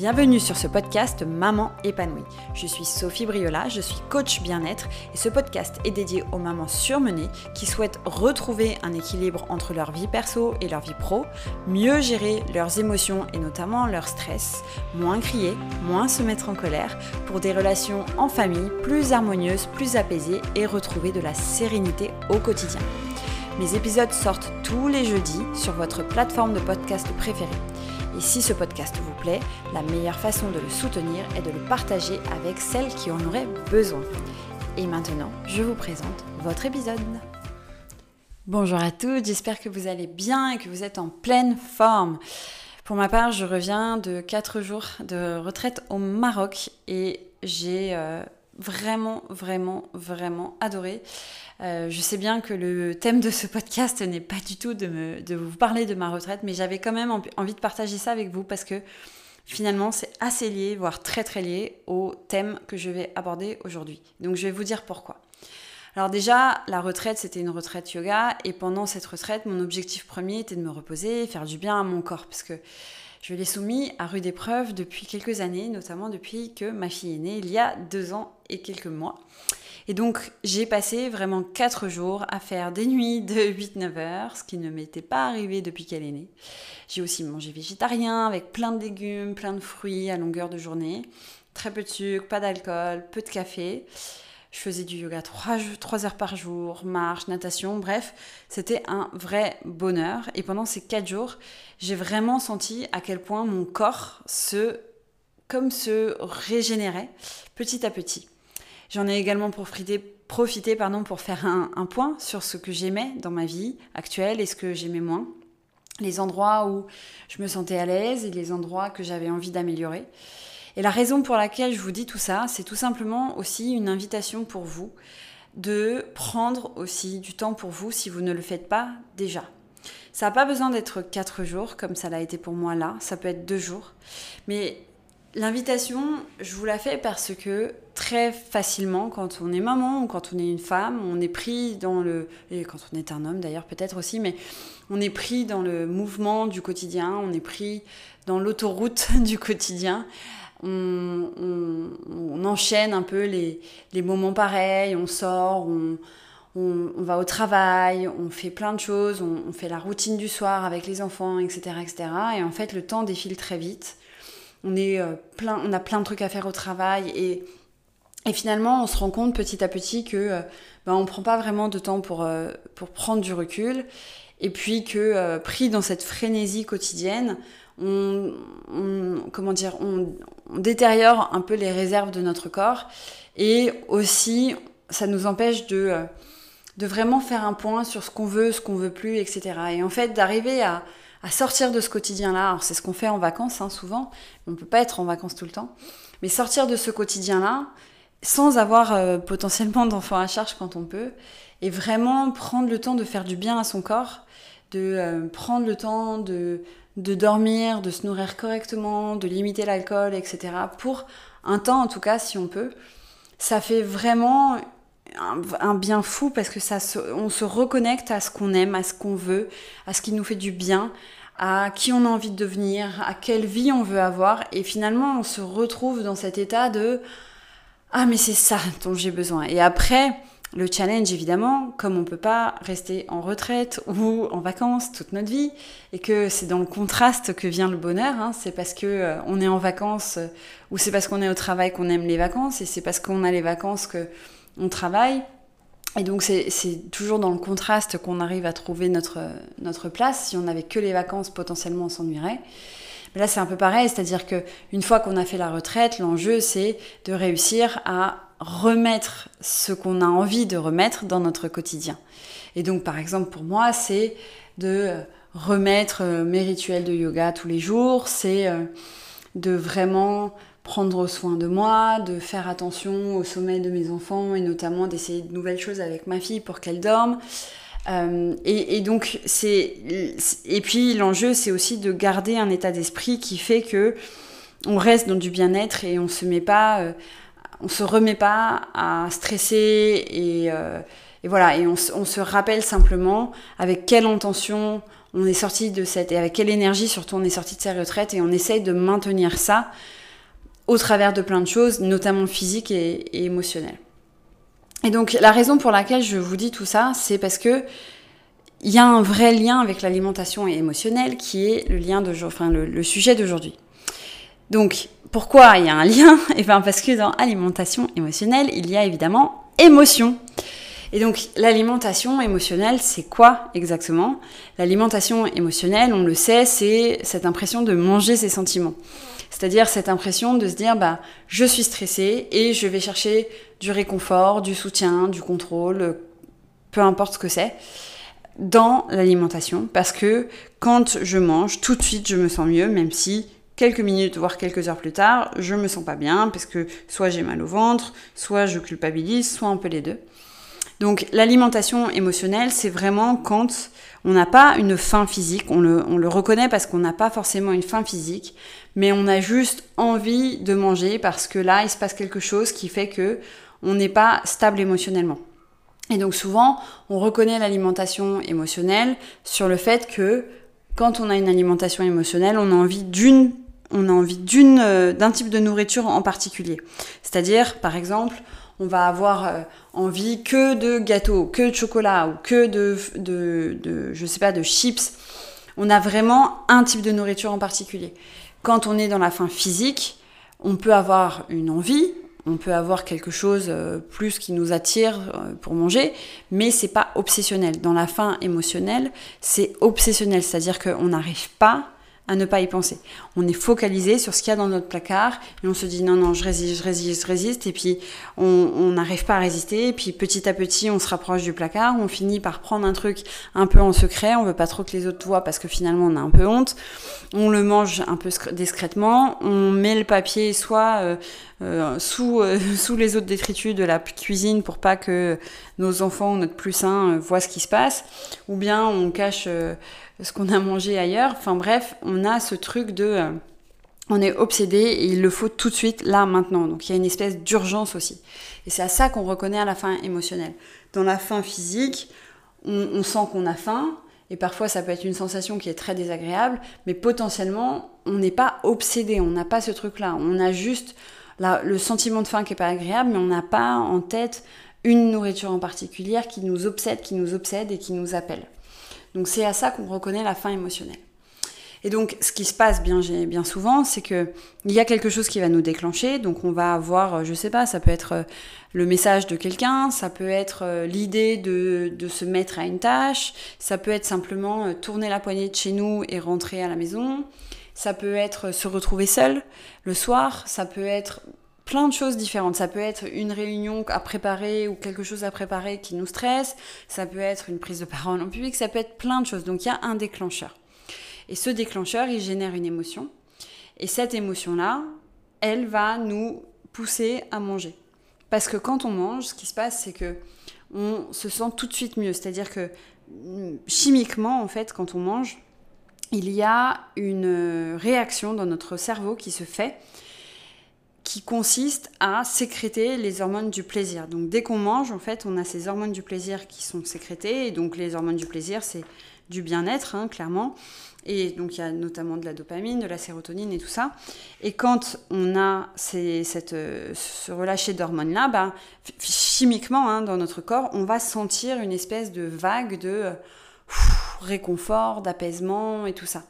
Bienvenue sur ce podcast Maman épanouie. Je suis Sophie Briola, je suis coach bien-être et ce podcast est dédié aux mamans surmenées qui souhaitent retrouver un équilibre entre leur vie perso et leur vie pro, mieux gérer leurs émotions et notamment leur stress, moins crier, moins se mettre en colère pour des relations en famille plus harmonieuses, plus apaisées et retrouver de la sérénité au quotidien. Mes épisodes sortent tous les jeudis sur votre plateforme de podcast préférée. Et si ce podcast vous plaît, la meilleure façon de le soutenir est de le partager avec celles qui en auraient besoin. Et maintenant, je vous présente votre épisode. Bonjour à toutes, j'espère que vous allez bien et que vous êtes en pleine forme. Pour ma part, je reviens de 4 jours de retraite au Maroc et j'ai euh, vraiment, vraiment, vraiment adoré. Euh, je sais bien que le thème de ce podcast n'est pas du tout de, de, vous parler de ma retraite, mais j'avais quand même envie de partager ça avec vous parce que finalement c'est assez lié, voire très très lié au thème que je vais aborder aujourd'hui. Donc je vais vous dire pourquoi. Alors déjà, la retraite, c'était une retraite yoga, et pendant cette retraite, mon objectif premier était de me reposer, faire du bien à mon corps, parce que je l'ai soumis à rude épreuve depuis quelques années, notamment depuis que ma fille est née il y a deux ans et quelques mois. Et donc, j'ai passé vraiment 4 jours à faire des nuits de 8-9 heures, ce qui ne m'était pas arrivé depuis qu'elle est née. J'ai aussi mangé végétarien avec plein de légumes, plein de fruits à longueur de journée, très peu de sucre, pas d'alcool, peu de café. Je faisais du yoga 3, 3 heures par jour, marche, natation, bref, c'était un vrai bonheur. Et pendant ces 4 jours, j'ai vraiment senti à quel point mon corps se, comme se régénérait petit à petit. J'en ai également profité, profité pardon, pour faire un, un point sur ce que j'aimais dans ma vie actuelle et ce que j'aimais moins. Les endroits où je me sentais à l'aise et les endroits que j'avais envie d'améliorer. Et la raison pour laquelle je vous dis tout ça, c'est tout simplement aussi une invitation pour vous de prendre aussi du temps pour vous si vous ne le faites pas déjà. Ça n'a pas besoin d'être quatre jours comme ça l'a été pour moi là, ça peut être deux jours. Mais L'invitation, je vous la fais parce que très facilement, quand on est maman ou quand on est une femme, on est pris dans le... Et quand on est un homme d'ailleurs peut-être aussi, mais on est pris dans le mouvement du quotidien, on est pris dans l'autoroute du quotidien. On, enchaîne un peu les, moments pareils, on sort, on, on, va au travail, on fait plein de choses, on, on, fait la routine du soir avec les enfants, etc., etc. Et en fait, le temps défile très vite on, est, euh, plein, on a plein de trucs à faire au travail et, et finalement on se rend compte petit à petit que euh, ben, on prend pas vraiment de temps pour, euh, pour prendre du recul et puis que pris dans cette frénésie quotidienne, on, comment dire, on, détériore un peu les réserves de notre corps et aussi ça nous empêche de, de vraiment faire un point sur ce qu'on veut, ce qu'on veut plus, etc. Et en fait d'arriver à, à sortir de ce quotidien-là. Alors c'est ce qu'on fait en vacances hein, souvent, on ne peut pas être en vacances tout le temps, mais sortir de ce quotidien-là sans avoir euh, potentiellement d'enfants à charge quand on peut, et vraiment prendre le temps de faire du bien à son corps, de euh, prendre le temps de, de dormir, de se nourrir correctement, de limiter l'alcool, etc. Pour un temps en tout cas, si on peut. Ça fait vraiment un, bien fou parce que ça on se reconnecte à ce qu'on aime, à ce qu'on veut, à ce qui nous fait du bien, à qui on a envie de devenir, à quelle vie on veut avoir. Et finalement, on se retrouve dans cet état de Ah, mais c'est ça dont j'ai besoin. Et après, le challenge, évidemment, comme on peut pas rester en retraite ou en vacances toute notre vie, et que c'est dans le contraste que vient le bonheur, hein, c'est parce que euh, on est en vacances ou c'est parce qu'on est au travail qu'on aime les vacances, et c'est parce qu'on a les vacances que on travaille. Et donc c'est toujours dans le contraste qu'on arrive à trouver notre, notre place. Si on n'avait que les vacances, potentiellement on s'ennuierait. Mais là c'est un peu pareil, c'est-à-dire qu'une fois qu'on a fait la retraite, l'enjeu c'est de réussir à remettre ce qu'on a envie de remettre dans notre quotidien. Et donc par exemple pour moi c'est de remettre mes rituels de yoga tous les jours, c'est euh, de vraiment prendre soin de moi, de faire attention au sommeil de mes enfants et notamment d'essayer de nouvelles choses avec ma fille pour qu'elle dorme. Euh, et, donc c'est et puis l'enjeu c'est aussi de garder un état d'esprit qui fait que on reste dans du bien-être et on se met pas euh, on se remet pas à stresser et, euh, voilà et on, se rappelle simplement avec quelle intention on est sorti de cette, et avec quelle énergie surtout on est sorti de cette retraite et on essaye de maintenir ça au travers de plein de choses, notamment physiques et, et émotionnelles. Et donc la raison pour laquelle je vous dis tout ça, c'est parce que il y a un vrai lien avec l'alimentation émotionnelle qui est le lien de, enfin le, sujet d'aujourd'hui. Donc pourquoi il y a un lien? Et eh bien parce que dans alimentation émotionnelle, il y a évidemment émotion. Et donc l'alimentation émotionnelle, c'est quoi exactement? L'alimentation émotionnelle, on le sait, c'est cette impression de manger ses sentiments. C'est-à-dire cette impression de se dire, bah, je suis stressé et je vais chercher du réconfort, du soutien, du contrôle, peu importe ce que c'est, dans l'alimentation. Parce que quand je mange, tout de suite, je me sens mieux, même si quelques minutes, voire quelques heures plus tard, je me sens pas bien, parce que soit j'ai mal au ventre, soit je culpabilise, soit un peu les deux. Donc l'alimentation émotionnelle, c'est vraiment quand on n'a pas une faim physique, on le, on le reconnaît parce qu'on n'a pas forcément une faim physique, mais on a juste envie de manger parce que là, il se passe quelque chose qui fait que on n'est pas stable émotionnellement. Et donc souvent, on reconnaît l'alimentation émotionnelle sur le fait que quand on a une alimentation émotionnelle, on a envie d'une on a envie d'une euh, d'un type de nourriture en particulier. C'est-à-dire par exemple, on va avoir euh, envie que de gâteaux, que de chocolat ou que de, de, de, je sais pas, de chips. On a vraiment un type de nourriture en particulier. Quand on est dans la faim physique, on peut avoir une envie, on peut avoir quelque chose euh, plus qui nous attire euh, pour manger, mais c'est pas obsessionnel. Dans la faim émotionnelle, c'est obsessionnel, c'est-à-dire qu'on n'arrive pas à ne pas y penser. On est focalisé sur ce qu'il y a dans notre placard et on se dit non, non, je résiste, je résiste, je résiste. Et puis on n'arrive pas à résister. Et puis petit à petit, on se rapproche du placard. On finit par prendre un truc un peu en secret. On veut pas trop que les autres voient parce que finalement on a un peu honte. On le mange un peu discrètement. On met le papier soit euh, euh, sous, euh, sous les autres détritus de la cuisine pour pas que nos enfants ou notre plus sain voient ce qui se passe. Ou bien on cache ce qu'on a mangé ailleurs. Enfin bref, on a ce truc de... Euh, on est obsédé et il le faut tout de suite, là, maintenant. Donc il y a une espèce d'urgence aussi. Et c'est à ça qu'on reconnaît à la faim émotionnelle. Dans la faim physique, on, sent qu'on a faim, et parfois ça peut être une sensation qui est très désagréable, mais potentiellement, on n'est pas obsédé, on n'a pas ce truc-là. On a juste le sentiment de faim qui n'est pas agréable, mais on n'a pas en tête une nourriture en particulier qui nous obsède, qui nous obsède et qui nous appelle. Donc c'est à ça qu'on reconnaît la faim émotionnelle. Et donc, ce qui se passe bien, bien souvent, c'est que il y a quelque chose qui va nous déclencher. Donc, on va avoir, euh, je sais pas, ça peut être euh, le message de quelqu'un, ça peut être euh, l'idée de, de, se mettre à une tâche, ça peut être simplement tourner la poignée de chez nous et rentrer à la maison, ça peut être se retrouver seul le soir, ça peut être plein de choses différentes. Ça peut être une réunion à préparer ou quelque chose à préparer qui nous stresse, ça peut être une prise de parole en public, ça peut être plein de choses. Donc il y a un déclencheur. Et ce déclencheur, il génère une émotion. Et cette émotion-là, elle va nous pousser à manger. Parce que quand on mange, ce qui se passe, c'est que on se sent tout de suite mieux. C'est-à-dire que chimiquement, en fait, quand on mange, il y a une réaction dans notre cerveau qui se fait qui consiste à sécréter les hormones du plaisir. Donc dès qu'on mange, en fait, on a ces hormones du plaisir qui sont sécrétées. Et donc les hormones du plaisir, c'est du bien-être, hein, clairement. Et donc il y a notamment de la dopamine, de la sérotonine et tout ça. Et quand on a cette, ce relâché d'hormones-là, bah, chimiquement, hein, dans notre corps, on va sentir une espèce de vague de réconfort, d'apaisement et tout ça.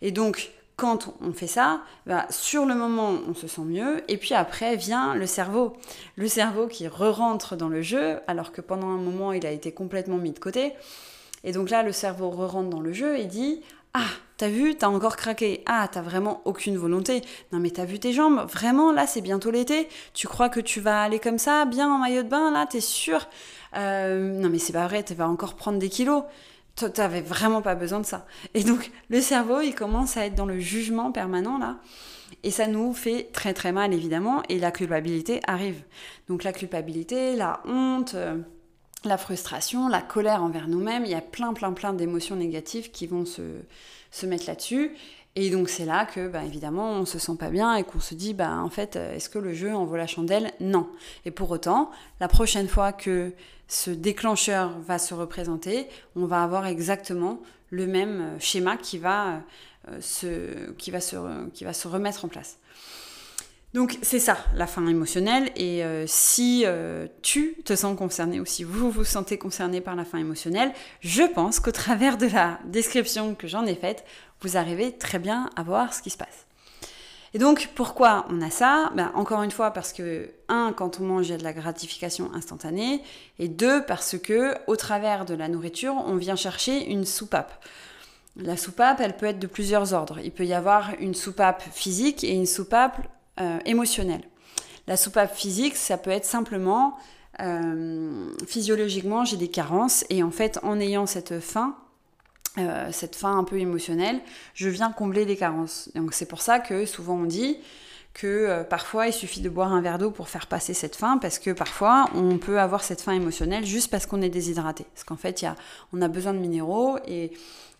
Et donc, quand on fait ça, bah, sur le moment, on se sent mieux, et puis après vient le cerveau. Le cerveau qui re-rentre dans le jeu, alors que pendant un moment, il a été complètement mis de côté. Et donc là, le cerveau re-rentre dans le jeu et dit Ah, t'as vu, t'as encore craqué. Ah, t'as vraiment aucune volonté. Non, mais t'as vu tes jambes Vraiment, là, c'est bientôt l'été. Tu crois que tu vas aller comme ça, bien en maillot de bain, là, t'es sûr? Euh, Non, mais c'est pas vrai, tu vas encore prendre des kilos t'avais vraiment pas besoin de ça. Et donc, le cerveau, il commence à être dans le jugement permanent, là. Et ça nous fait très très mal, évidemment. Et la culpabilité arrive. Donc, la culpabilité, la honte, euh, la frustration, la colère envers nous-mêmes, il y a plein plein plein d'émotions négatives qui vont se, se mettre là-dessus. Et donc c'est là que, bah, évidemment, on se sent pas bien et qu'on se dit, bah, en fait, est-ce que le jeu en vaut la chandelle? Non. Et pour autant, la prochaine fois que ce déclencheur va se représenter, on va avoir exactement le même schéma qui va, se, qui va, se, remettre en place. Donc c'est ça, la faim émotionnelle. Et euh, si euh, tu te sens concerné ou si vous vous sentez concerné par la faim émotionnelle, je pense qu'au travers de la description que j'en ai faite, vous arrivez très bien à voir ce qui se passe. Et donc pourquoi on a ça? Ben, Encore une fois parce que, un, quand on mange, il y a de la gratification instantanée, et deux, parce que au travers de la nourriture, on vient chercher une soupape. La soupape, elle peut être de plusieurs ordres. Il peut y avoir une soupape physique et une soupape euh, émotionnelle. La soupape physique, ça peut être simplement euh, physiologiquement j'ai des carences et en fait en ayant cette faim, euh, cette faim un peu émotionnelle, je viens combler des carences. Donc c'est pour ça que souvent on dit que parfois il suffit de boire un verre d'eau pour faire passer cette faim, parce que parfois on peut avoir cette faim émotionnelle juste parce qu'on est déshydraté. Parce qu'en fait, on a besoin de minéraux et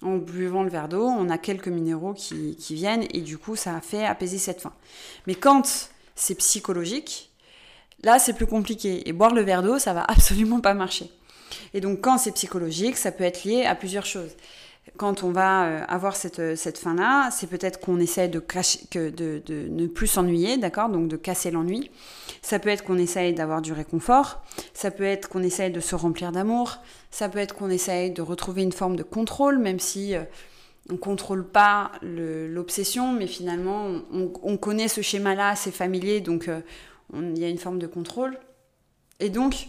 en buvant le verre d'eau, on a quelques minéraux qui, viennent et du coup, ça fait apaiser cette faim. Mais quand c'est psychologique, là, c'est plus compliqué. Et boire le verre d'eau, ça va absolument pas marcher. Et donc, quand c'est psychologique, ça peut être lié à plusieurs choses. Quand on va euh, avoir cette, cette faim-là, c'est peut-être qu'on essaie de, ne plus s'ennuyer, d'accord Donc de casser l'ennui. Ça peut être qu'on essaye d'avoir du réconfort. Ça peut être qu'on essaye de se remplir d'amour. Ça peut être qu'on essaye de retrouver une forme de contrôle, même si euh, on ne contrôle pas l'obsession, mais finalement, on, connaît ce schéma-là, c'est familier, donc euh, il y a une forme de contrôle. Et donc,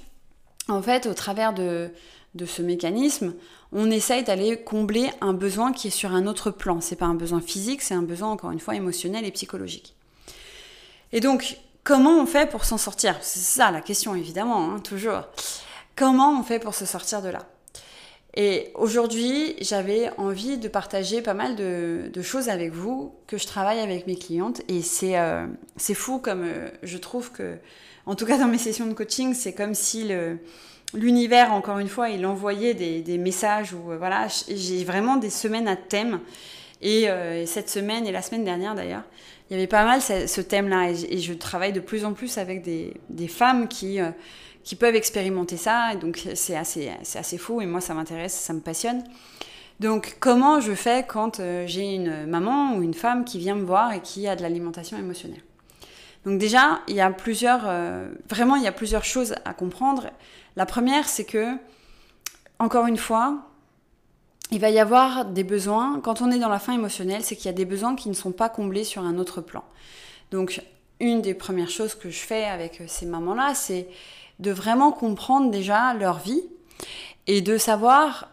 en fait, au travers de, de ce mécanisme, on essaye d'aller combler un besoin qui est sur un autre plan. C'est pas un besoin physique, c'est un besoin, encore une fois, émotionnel et psychologique. Et donc, comment on fait pour s'en sortir? C'est ça la question, évidemment, hein, toujours. Comment on fait pour se sortir de là? Et aujourd'hui, j'avais envie de partager pas mal de, choses avec vous que je travaille avec mes clientes. Et c'est euh, fou comme euh, je trouve que, en tout cas dans mes sessions de coaching, c'est comme si l'univers, encore une fois, il envoyait des, messages où, euh, voilà, j'ai vraiment des semaines à thème. Et, cette semaine et la semaine dernière d'ailleurs, il y avait pas mal ce, thème-là. Et, je travaille de plus en plus avec des, des femmes qui qui peuvent expérimenter ça. Et donc c'est assez, c'est assez fou et moi ça m'intéresse, ça me passionne. Donc comment je fais quand euh, j'ai une maman ou une femme qui vient me voir et qui a de l'alimentation émotionnelle? Donc déjà, il y a plusieurs, euh, vraiment il y a plusieurs choses à comprendre. La première, c'est que, encore une fois, il va y avoir des besoins, quand on est dans la faim émotionnelle, c'est qu'il y a des besoins qui ne sont pas comblés sur un autre plan. Donc une des premières choses que je fais avec ces mamans-là, c'est de vraiment comprendre déjà leur vie et de savoir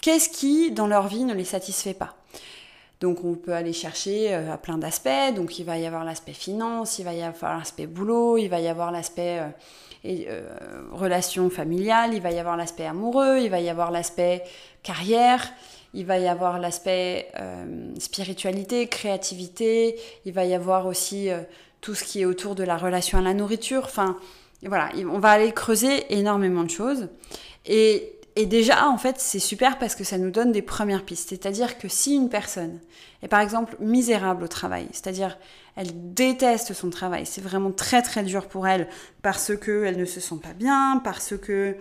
qu'est-ce qui, dans leur vie, ne les satisfait pas. Donc on peut aller chercher euh, à plein d'aspects. Donc il va y avoir l'aspect finance, il va y avoir l'aspect boulot, il va y avoir l'aspect euh, euh, relation familiale, il va y avoir l'aspect amoureux, il va y avoir l'aspect carrière, il va y avoir l'aspect spiritualité, créativité, il va y avoir aussi tout ce qui est autour de la relation à la nourriture. Enfin, et voilà, on va aller creuser énormément de choses. Et, déjà, en fait, c'est super parce que ça nous donne des premières pistes. C'est-à-dire que si une personne est par exemple misérable au travail, c'est-à-dire elle déteste son travail, c'est vraiment très très dur pour elle parce qu'elle ne se sent pas bien, parce que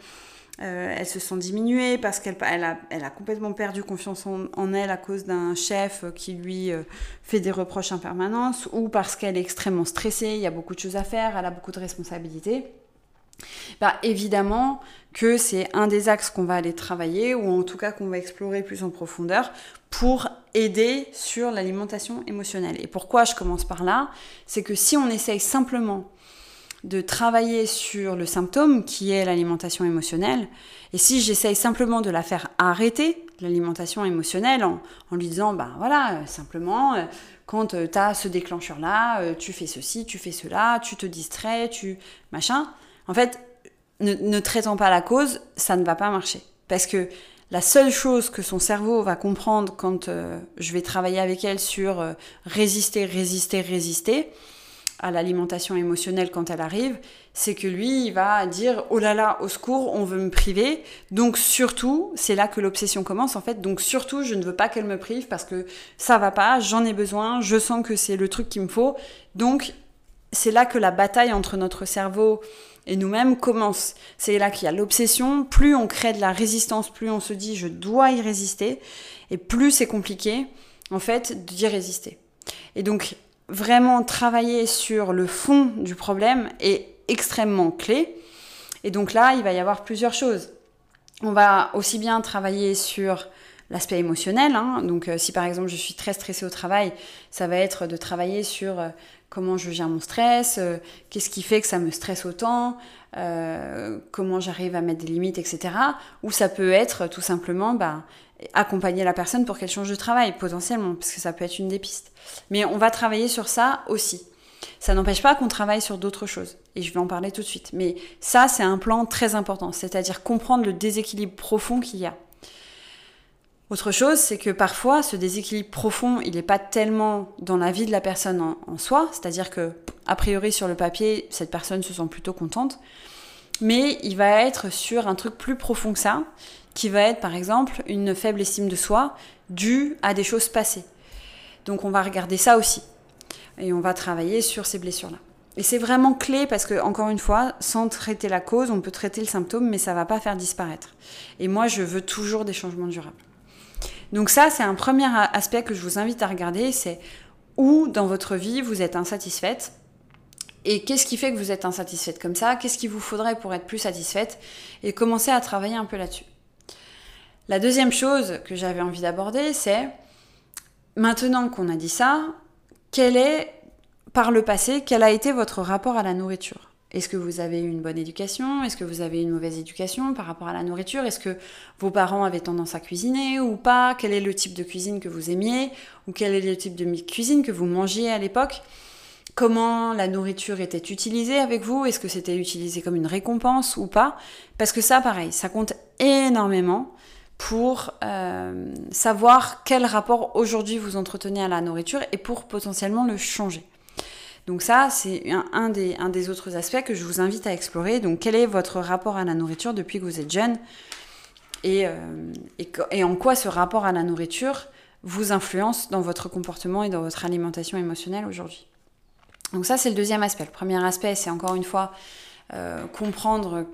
euh, elle se sent diminuée parce qu'elle elle a, elle a, complètement perdu confiance en, elle à cause d'un chef qui lui euh, fait des reproches en permanence ou parce qu'elle est extrêmement stressée, il y a beaucoup de choses à faire, elle a beaucoup de responsabilités. Bah, évidemment que c'est un des axes qu'on va aller travailler ou en tout cas qu'on va explorer plus en profondeur pour aider sur l'alimentation émotionnelle. Et pourquoi je commence par là? C'est que si on essaye simplement de travailler sur le symptôme qui est l'alimentation émotionnelle. Et si j'essaye simplement de la faire arrêter, l'alimentation émotionnelle, en, lui disant, ben voilà, euh, simplement, euh, quand euh, tu as ce déclencheur-là, tu fais ceci, tu fais cela, tu te distrais, tu... machin. En fait, ne, traitant pas la cause, ça ne va pas marcher. Parce que la seule chose que son cerveau va comprendre quand je vais travailler avec elle sur résister, résister, résister, à l'alimentation émotionnelle quand elle arrive, c'est que lui, il va dire oh là là, au secours, on veut me priver. Donc surtout, c'est là que l'obsession commence en fait. Donc surtout, je ne veux pas qu'elle me prive parce que ça va pas, j'en ai besoin, je sens que c'est le truc qu'il me faut. Donc c'est là que la bataille entre notre cerveau et nous-mêmes commence. C'est là qu'il y a l'obsession. Plus on crée de la résistance, plus on se dit je dois y résister, et plus c'est compliqué, en fait, d'y résister. Et donc, vraiment travailler sur le fond du problème est extrêmement clé. Et donc là, il va y avoir plusieurs choses. On va aussi bien travailler sur l'aspect émotionnel. Hein. Donc euh, si par exemple je suis très stressée au travail, ça va être de travailler sur euh, comment je gère mon stress, euh, qu'est-ce qui fait que ça me stresse autant, comment j'arrive à mettre des limites, etc. Ou ça peut être tout simplement bah, accompagner la personne pour qu'elle change de travail, potentiellement, parce que ça peut être une des pistes. Mais on va travailler sur ça aussi. Ça n'empêche pas qu'on travaille sur d'autres choses. Et je vais en parler tout de suite. Mais ça, c'est un plan très important, c'est-à-dire comprendre le déséquilibre profond qu'il y a. Autre chose, c'est que parfois, ce déséquilibre profond, il n'est pas tellement dans la vie de la personne en, soi, c'est-à-dire que, a priori, sur le papier, cette personne se sent plutôt contente, mais il va être sur un truc plus profond que ça, qui va être, par exemple, une faible estime de soi due à des choses passées. Donc, on va regarder ça aussi. Et on va travailler sur ces blessures-là. Et c'est vraiment clé parce que, encore une fois, sans traiter la cause, on peut traiter le symptôme, mais ça va pas faire disparaître. Et moi, je veux toujours des changements durables. Donc ça, c'est un premier aspect que je vous invite à regarder, c'est où dans votre vie vous êtes insatisfaite et qu'est-ce qui fait que vous êtes insatisfaite comme ça, qu'est-ce qu'il vous faudrait pour être plus satisfaite? Et commencer à travailler un peu là-dessus. La deuxième chose que j'avais envie d'aborder, c'est maintenant qu'on a dit ça, quel est par le passé, quel a été votre rapport à la nourriture? Est-ce que vous avez eu une bonne éducation? Est-ce que vous avez eu une mauvaise éducation par rapport à la nourriture? Est-ce que vos parents avaient tendance à cuisiner ou pas? Quel est le type de cuisine que vous aimiez? Ou quel est le type de cuisine que vous mangiez à l'époque? Comment la nourriture était utilisée avec vous? Est-ce que c'était utilisé comme une récompense ou pas? Parce que ça, pareil, ça compte énormément pour euh, savoir quel rapport aujourd'hui vous entretenez à la nourriture et pour potentiellement le changer. Donc ça, c'est un, des, autres aspects que je vous invite à explorer. Donc quel est votre rapport à la nourriture depuis que vous êtes jeune et, euh, en quoi ce rapport à la nourriture vous influence dans votre comportement et dans votre alimentation émotionnelle aujourd'hui? Donc ça, c'est le deuxième aspect. Le premier aspect, c'est encore une fois euh, comprendre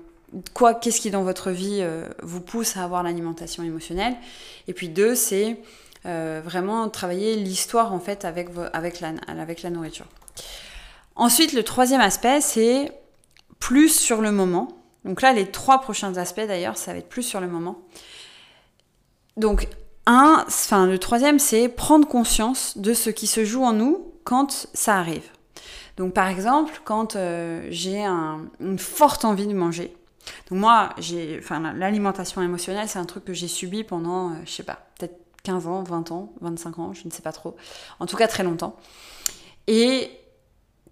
quoi, qu'est-ce qui dans votre vie euh, vous pousse à avoir l'alimentation émotionnelle? Et puis deux, c'est vraiment travailler l'histoire en fait avec, avec, la, avec la nourriture. Ensuite, le troisième aspect, c'est plus sur le moment. Donc là, les trois prochains aspects d'ailleurs, ça va être plus sur le moment. Donc, un, enfin, le troisième, c'est prendre conscience de ce qui se joue en nous quand ça arrive. Donc, par exemple, quand euh, j'ai une forte envie de manger. Donc, moi, j'ai, enfin, l'alimentation émotionnelle, c'est un truc que j'ai subi pendant, je euh, je sais pas, peut-être 15 ans, 20 ans, 25 ans, je ne sais pas trop. En tout cas, très longtemps. Et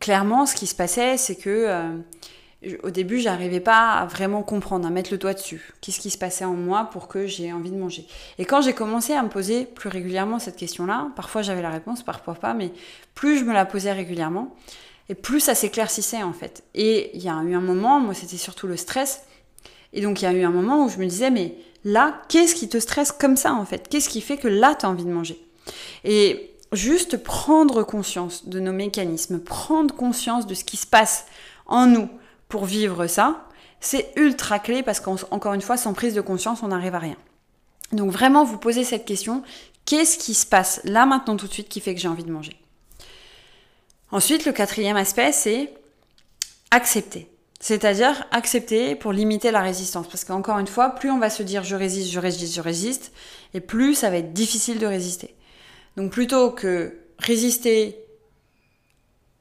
clairement, ce qui se passait, c'est que euh, au début, j'arrivais pas à vraiment comprendre, à mettre le doigt dessus. Qu'est-ce qui se passait en moi pour que j'ai envie de manger? Et quand j'ai commencé à me poser plus régulièrement cette question-là, parfois j'avais la réponse, parfois pas, mais plus je me la posais régulièrement, et plus ça s'éclaircissait en fait. Et il y a eu un moment, moi c'était surtout le stress, et donc il y a eu un moment où je me disais, mais là, qu'est-ce qui te stresse comme ça en fait? Qu'est-ce qui fait que là, tu as envie de manger? Et juste prendre conscience de nos mécanismes, prendre conscience de ce qui se passe en nous pour vivre ça, c'est ultra clé parce qu'encore une fois, sans prise de conscience, on n'arrive à rien. Donc vraiment, vous posez cette question, qu'est-ce qui se passe là maintenant tout de suite qui fait que j'ai envie de manger? Ensuite, le quatrième aspect, c'est accepter. C'est-à-dire accepter pour limiter la résistance. Parce qu'encore une fois, plus on va se dire je résiste, je résiste, je résiste, et plus ça va être difficile de résister. Donc plutôt que résister,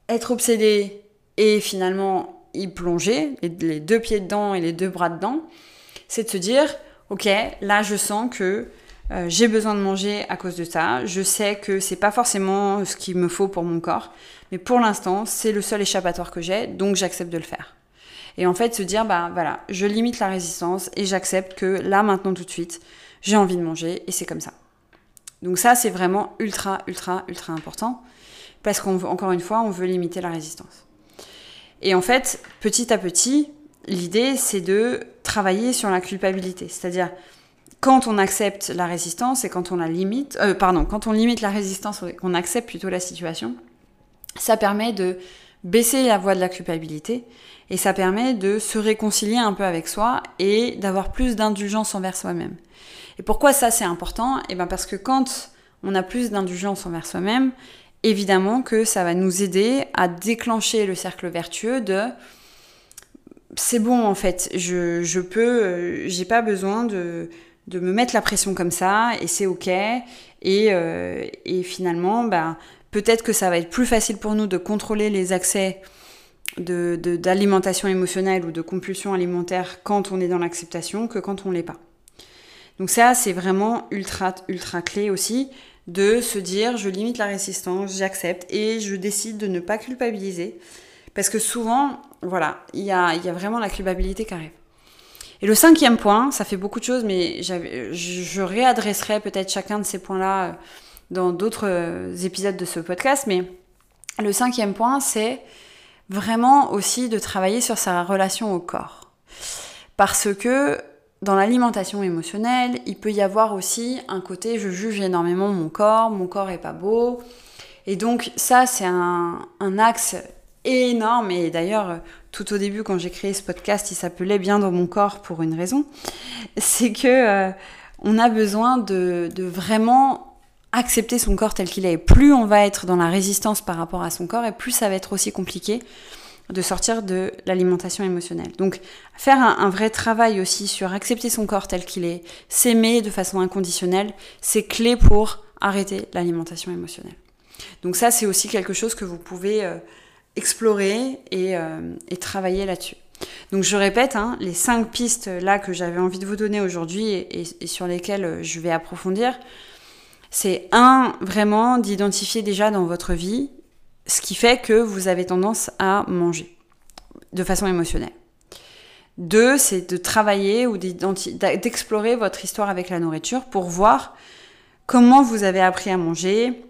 être obsédé et finalement y plonger, les deux pieds dedans et les deux bras dedans, c'est de se dire, ok, là je sens que euh, j'ai besoin de manger à cause de ça. Je sais que c'est pas forcément ce qu'il me faut pour mon corps, mais pour l'instant, c'est le seul échappatoire que j'ai, donc j'accepte de le faire. Et en fait, se dire, bah voilà, je limite la résistance et j'accepte que là, maintenant, tout de suite, j'ai envie de manger et c'est comme ça. Donc ça, c'est vraiment ultra, ultra, ultra important parce qu'encore une fois, on veut limiter la résistance. Et en fait, petit à petit, l'idée, c'est de travailler sur la culpabilité. C'est-à-dire, quand on accepte la résistance et quand on la limite, euh, pardon, quand on limite la résistance qu'on accepte plutôt la situation, ça permet de baisser la voix de la culpabilité et ça permet de se réconcilier un peu avec soi et d'avoir plus d'indulgence envers soi-même. Et pourquoi ça c'est important? Eh bien parce que quand on a plus d'indulgence envers soi-même, évidemment que ça va nous aider à déclencher le cercle vertueux de c'est bon en fait, je, je peux, euh, j'ai pas besoin de, de me mettre la pression comme ça et c'est ok. Et, euh, et finalement, bah, peut-être que ça va être plus facile pour nous de contrôler les accès d'alimentation de, émotionnelle ou de compulsion alimentaire quand on est dans l'acceptation que quand on l'est pas. Donc ça, c'est vraiment ultra, ultra clé aussi de se dire je limite la résistance, j'accepte et je décide de ne pas culpabiliser. Parce que souvent, voilà, il y a, y a vraiment la culpabilité qui arrive. Et le cinquième point, ça fait beaucoup de choses, mais je réadresserai peut-être chacun de ces points-là euh, dans d'autres euh, épisodes de ce podcast. Mais le cinquième point, c'est vraiment aussi de travailler sur sa relation au corps. Parce que dans l'alimentation émotionnelle, il peut y avoir aussi un côté je juge énormément mon corps, mon corps est pas beau. Et donc ça, c'est un, un axe énorme. Et d'ailleurs, tout au début, quand j'ai créé ce podcast, il s'appelait Bien dans mon corps pour une raison. C'est que euh, on a besoin de, vraiment accepter son corps tel qu'il est. plus on va être dans la résistance par rapport à son corps, et plus ça va être aussi compliqué de sortir de l'alimentation émotionnelle. Donc faire un, un, vrai travail aussi sur accepter son corps tel qu'il est, s'aimer de façon inconditionnelle, c'est clé pour arrêter l'alimentation émotionnelle. Donc ça, c'est aussi quelque chose que vous pouvez euh, explorer euh, et, travailler là-dessus. Donc je répète, hein, les cinq pistes là que j'avais envie de vous donner aujourd'hui et, sur lesquelles euh, je vais approfondir, c'est un, vraiment d'identifier déjà dans votre vie ce qui fait que vous avez tendance à manger de façon émotionnelle. Deux, c'est de travailler ou d'explorer votre histoire avec la nourriture pour voir comment vous avez appris à manger,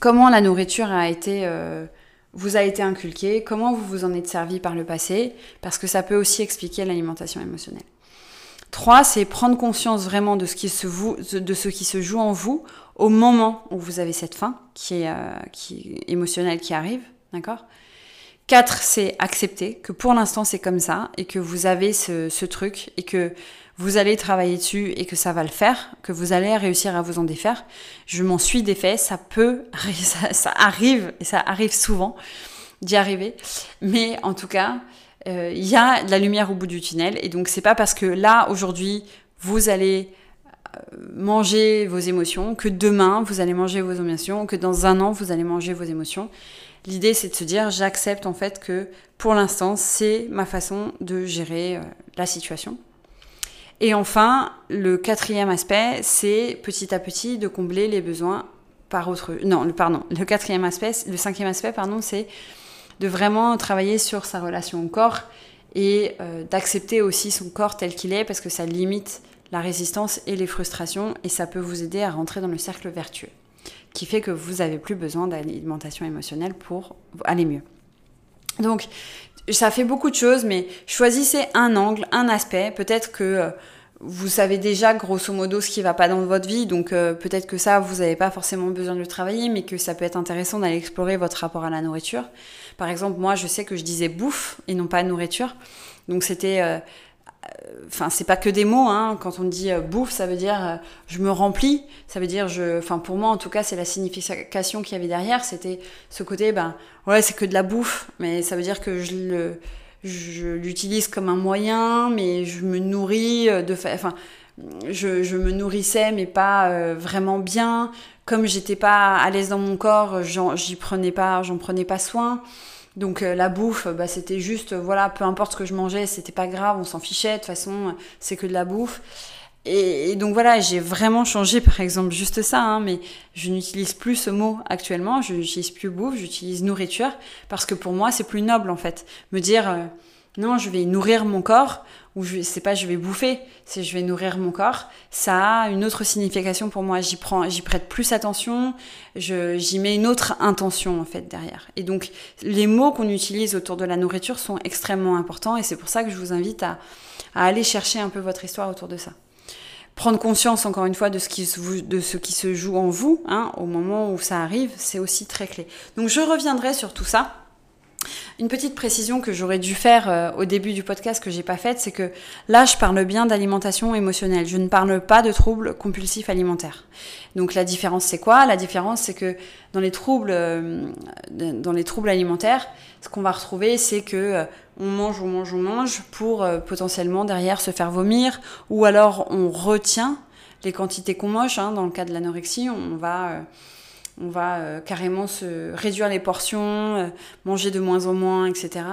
comment la nourriture a été euh, vous a été inculqué, comment vous vous en êtes servi par le passé, parce que ça peut aussi expliquer l'alimentation émotionnelle. Trois, c'est prendre conscience vraiment de ce, qui se de ce qui se joue en vous au moment où vous avez cette faim qui est, euh, émotionnelle qui arrive, d'accord? Quatre, c'est accepter que pour l'instant c'est comme ça et que vous avez ce, ce truc et que vous allez travailler dessus et que ça va le faire, que vous allez réussir à vous en défaire. Je m'en suis défait, ça peut, ça, arrive, et ça arrive souvent d'y arriver. Mais en tout cas, euh, il y a de la lumière au bout du tunnel. Et donc, c'est pas parce que là, aujourd'hui, vous allez euh, manger vos émotions, que demain vous allez manger vos émotions, que dans un an vous allez manger vos émotions. L'idée c'est de se dire j'accepte en fait que pour l'instant c'est ma façon de gérer euh, la situation. Et enfin, le quatrième aspect, c'est petit à petit de combler les besoins par autre. Non, pardon. Le quatrième aspect, le cinquième aspect, pardon, c'est de vraiment travailler sur sa relation au corps et euh, d'accepter aussi son corps tel qu'il est parce que ça limite la résistance et les frustrations et ça peut vous aider à rentrer dans le cercle vertueux qui fait que vous n'avez plus besoin d'alimentation émotionnelle pour aller mieux. Donc, ça fait beaucoup de choses, mais choisissez un angle, un aspect. Peut-être que euh, vous savez déjà grosso modo ce qui va pas dans votre vie, donc euh, peut-être que ça, vous n'avez pas forcément besoin de le travailler, mais que ça peut être intéressant d'aller explorer votre rapport à la nourriture. Par exemple, moi, je sais que je disais bouffe et non pas nourriture. Donc c'était euh, enfin c'est pas que des mots hein. quand on dit euh, bouffe ça veut dire euh, je me remplis. Ça veut dire je enfin pour moi en tout cas c'est la signification qu'il y avait derrière. C'était ce côté ben ouais c'est que de la bouffe. Mais ça veut dire que je l'utilise comme un moyen mais je me nourris euh, de enfin je, me nourrissais mais pas vraiment bien. Comme j'étais pas à l'aise dans mon corps j'y prenais pas j'en prenais pas soin donc euh, la bouffe, bah, c'était juste, euh, voilà, peu importe ce que je mangeais, c'était pas grave, on s'en fichait, de toute façon, c'est que de la bouffe. Et, donc voilà, j'ai vraiment changé par exemple juste ça, hein, mais je n'utilise plus ce mot actuellement, je n'utilise plus bouffe, j'utilise nourriture, parce que pour moi c'est plus noble en fait. Me dire, euh, non, je vais nourrir mon corps, ou je c'est pas je vais bouffer, c'est je vais nourrir mon corps. Ça a une autre signification pour moi. J'y prends, j'y prête plus attention. J'y mets une autre intention en fait derrière. Et donc les mots qu'on utilise autour de la nourriture sont extrêmement importants. Et c'est pour ça que je vous invite à, aller chercher un peu votre histoire autour de ça. Prendre conscience encore une fois de ce qui, de ce qui se joue en vous, hein, au moment où ça arrive, c'est aussi très clé. Donc je reviendrai sur tout ça Une petite précision que j'aurais dû faire euh, au début du podcast que j'ai pas faite, c'est que là, je parle bien d'alimentation émotionnelle. Je ne parle pas de troubles compulsifs alimentaires. Donc la différence, c'est quoi? La différence, c'est que dans les troubles, euh, dans les troubles alimentaires, ce qu'on va retrouver, c'est que euh, on mange, on mange, on mange pour potentiellement derrière se faire vomir, ou alors on retient les quantités qu'on mange. Hein. Dans le cas de l'anorexie, on va on va euh, carrément se réduire les portions, euh, manger de moins en moins, etc.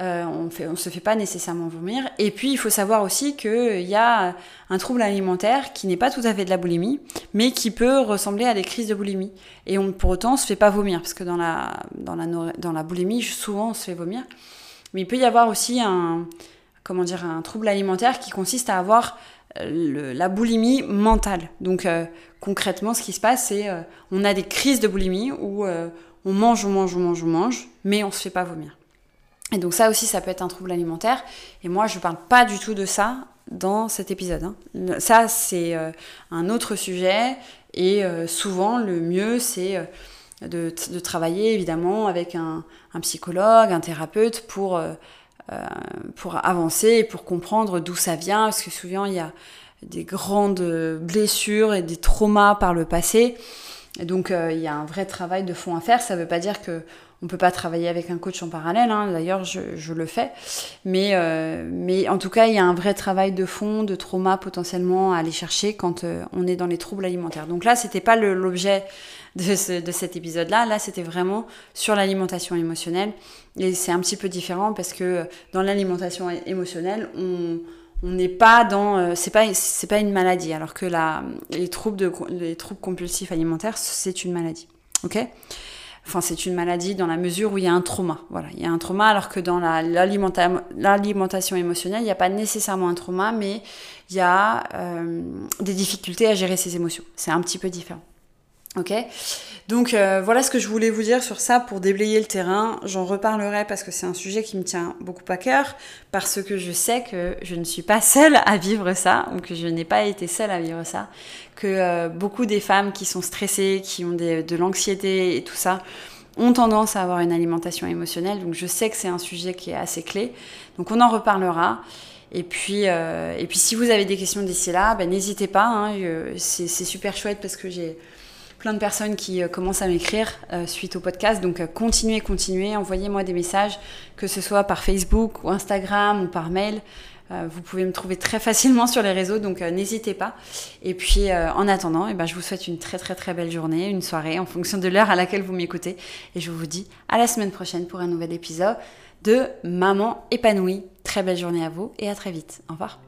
Euh, on ne on se fait pas nécessairement vomir. Et puis, il faut savoir aussi qu'il y a un trouble alimentaire qui n'est pas tout à fait de la boulimie, mais qui peut ressembler à des crises de boulimie. Et on, pour autant, on se fait pas vomir, parce que dans la, dans la, dans la boulimie, souvent, on se fait vomir. Mais il peut y avoir aussi un, comment dire, un trouble alimentaire qui consiste à avoir la boulimie mentale. Donc euh, concrètement, ce qui se passe, c'est euh, on a des crises de boulimie où euh, on mange, on mange, on mange, on mange, mais on se fait pas vomir. Et donc ça aussi, ça peut être un trouble alimentaire. Et moi, je parle pas du tout de ça dans cet épisode. Hein. Ça, c'est un autre sujet. Et souvent, le mieux, c'est de, travailler évidemment avec un, psychologue, un thérapeute pour euh, pour avancer et pour comprendre d'où ça vient, parce que souvent il y a des grandes blessures et des traumas par le passé. Donc euh, il y a un vrai travail de fond à faire. Ça ne veut pas dire que on peut pas travailler avec un coach en parallèle. Hein. D'ailleurs, je, le fais. Mais, euh, mais en tout cas, il y a un vrai travail de fond, de trauma potentiellement à aller chercher quand on est dans les troubles alimentaires. Donc là, c'était pas l'objet de, de cet épisode-là. Là, c'était vraiment sur l'alimentation émotionnelle. Et c'est un petit peu différent parce que dans l'alimentation émotionnelle, on on n'est pas dans euh, c'est pas c'est pas une maladie. Alors que la, les troubles de les troubles compulsifs alimentaires c'est une maladie. Ok? Enfin c'est une maladie dans la mesure où il y a un trauma. Voilà il y a un trauma alors que dans l'alimentation émotionnelle il n'y a pas nécessairement un trauma mais il y a euh, des difficultés à gérer ses émotions. C'est un petit peu différent Ok Donc euh, voilà ce que je voulais vous dire sur ça pour déblayer le terrain. J'en reparlerai parce que c'est un sujet qui me tient beaucoup à cœur, parce que je sais que je ne suis pas seule à vivre ça, ou que je n'ai pas été seule à vivre ça, que euh, beaucoup des femmes qui sont stressées, qui ont de l'anxiété et tout ça, ont tendance à avoir une alimentation émotionnelle. Donc je sais que c'est un sujet qui est assez clé. Donc on en reparlera. Et puis, euh, et puis si vous avez des questions d'ici là, ben, n'hésitez pas. Hein, c'est super chouette parce que j'ai plein de personnes qui euh, commencent à m'écrire euh, suite au podcast. Donc euh, continuez, continuez, envoyez-moi des messages, que ce soit par Facebook ou Instagram ou par mail. vous pouvez me trouver très facilement sur les réseaux, donc n'hésitez pas. Et puis en attendant, eh ben, je vous souhaite une très très très belle journée, une soirée en fonction de l'heure à laquelle vous m'écoutez. Et je vous dis à la semaine prochaine pour un nouvel épisode de Maman épanouie. Très belle journée à vous et à très vite. Au revoir.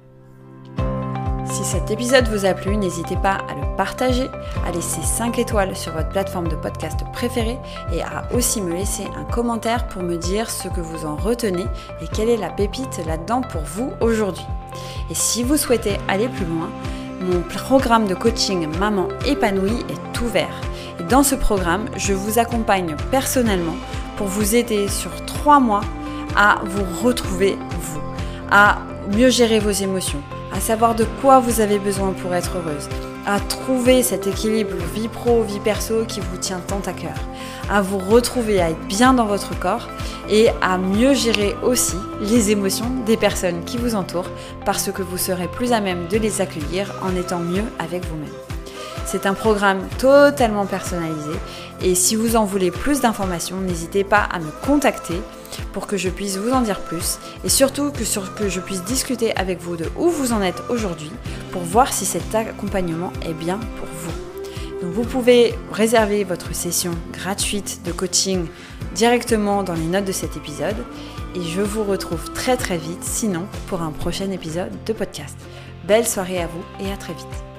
Si cet épisode vous a plu, n'hésitez pas à le partager, à laisser 5 étoiles sur votre plateforme de podcast préférée et à aussi me laisser un commentaire pour me dire ce que vous en retenez et quelle est la pépite là-dedans pour vous aujourd'hui. Et si vous souhaitez aller plus loin, mon programme de coaching Maman épanouie est ouvert. Dans ce programme, je vous accompagne personnellement pour vous aider sur 3 mois à vous retrouver vous, à mieux gérer vos émotions à savoir de quoi vous avez besoin pour être heureuse, à trouver cet équilibre vie pro, vie perso qui vous tient tant à cœur, à vous retrouver, à être bien dans votre corps et à mieux gérer aussi les émotions des personnes qui vous entourent parce que vous serez plus à même de les accueillir en étant mieux avec vous-même. C'est un programme totalement personnalisé et si vous en voulez plus d'informations, n'hésitez pas à me contacter pour que je puisse vous en dire plus et surtout que, je puisse discuter avec vous de où vous en êtes aujourd'hui pour voir si cet accompagnement est bien pour vous. Vous pouvez réserver votre session gratuite de coaching directement dans les notes de cet épisode et je vous retrouve très très vite sinon pour un prochain épisode de podcast. Belle soirée à vous et à très vite.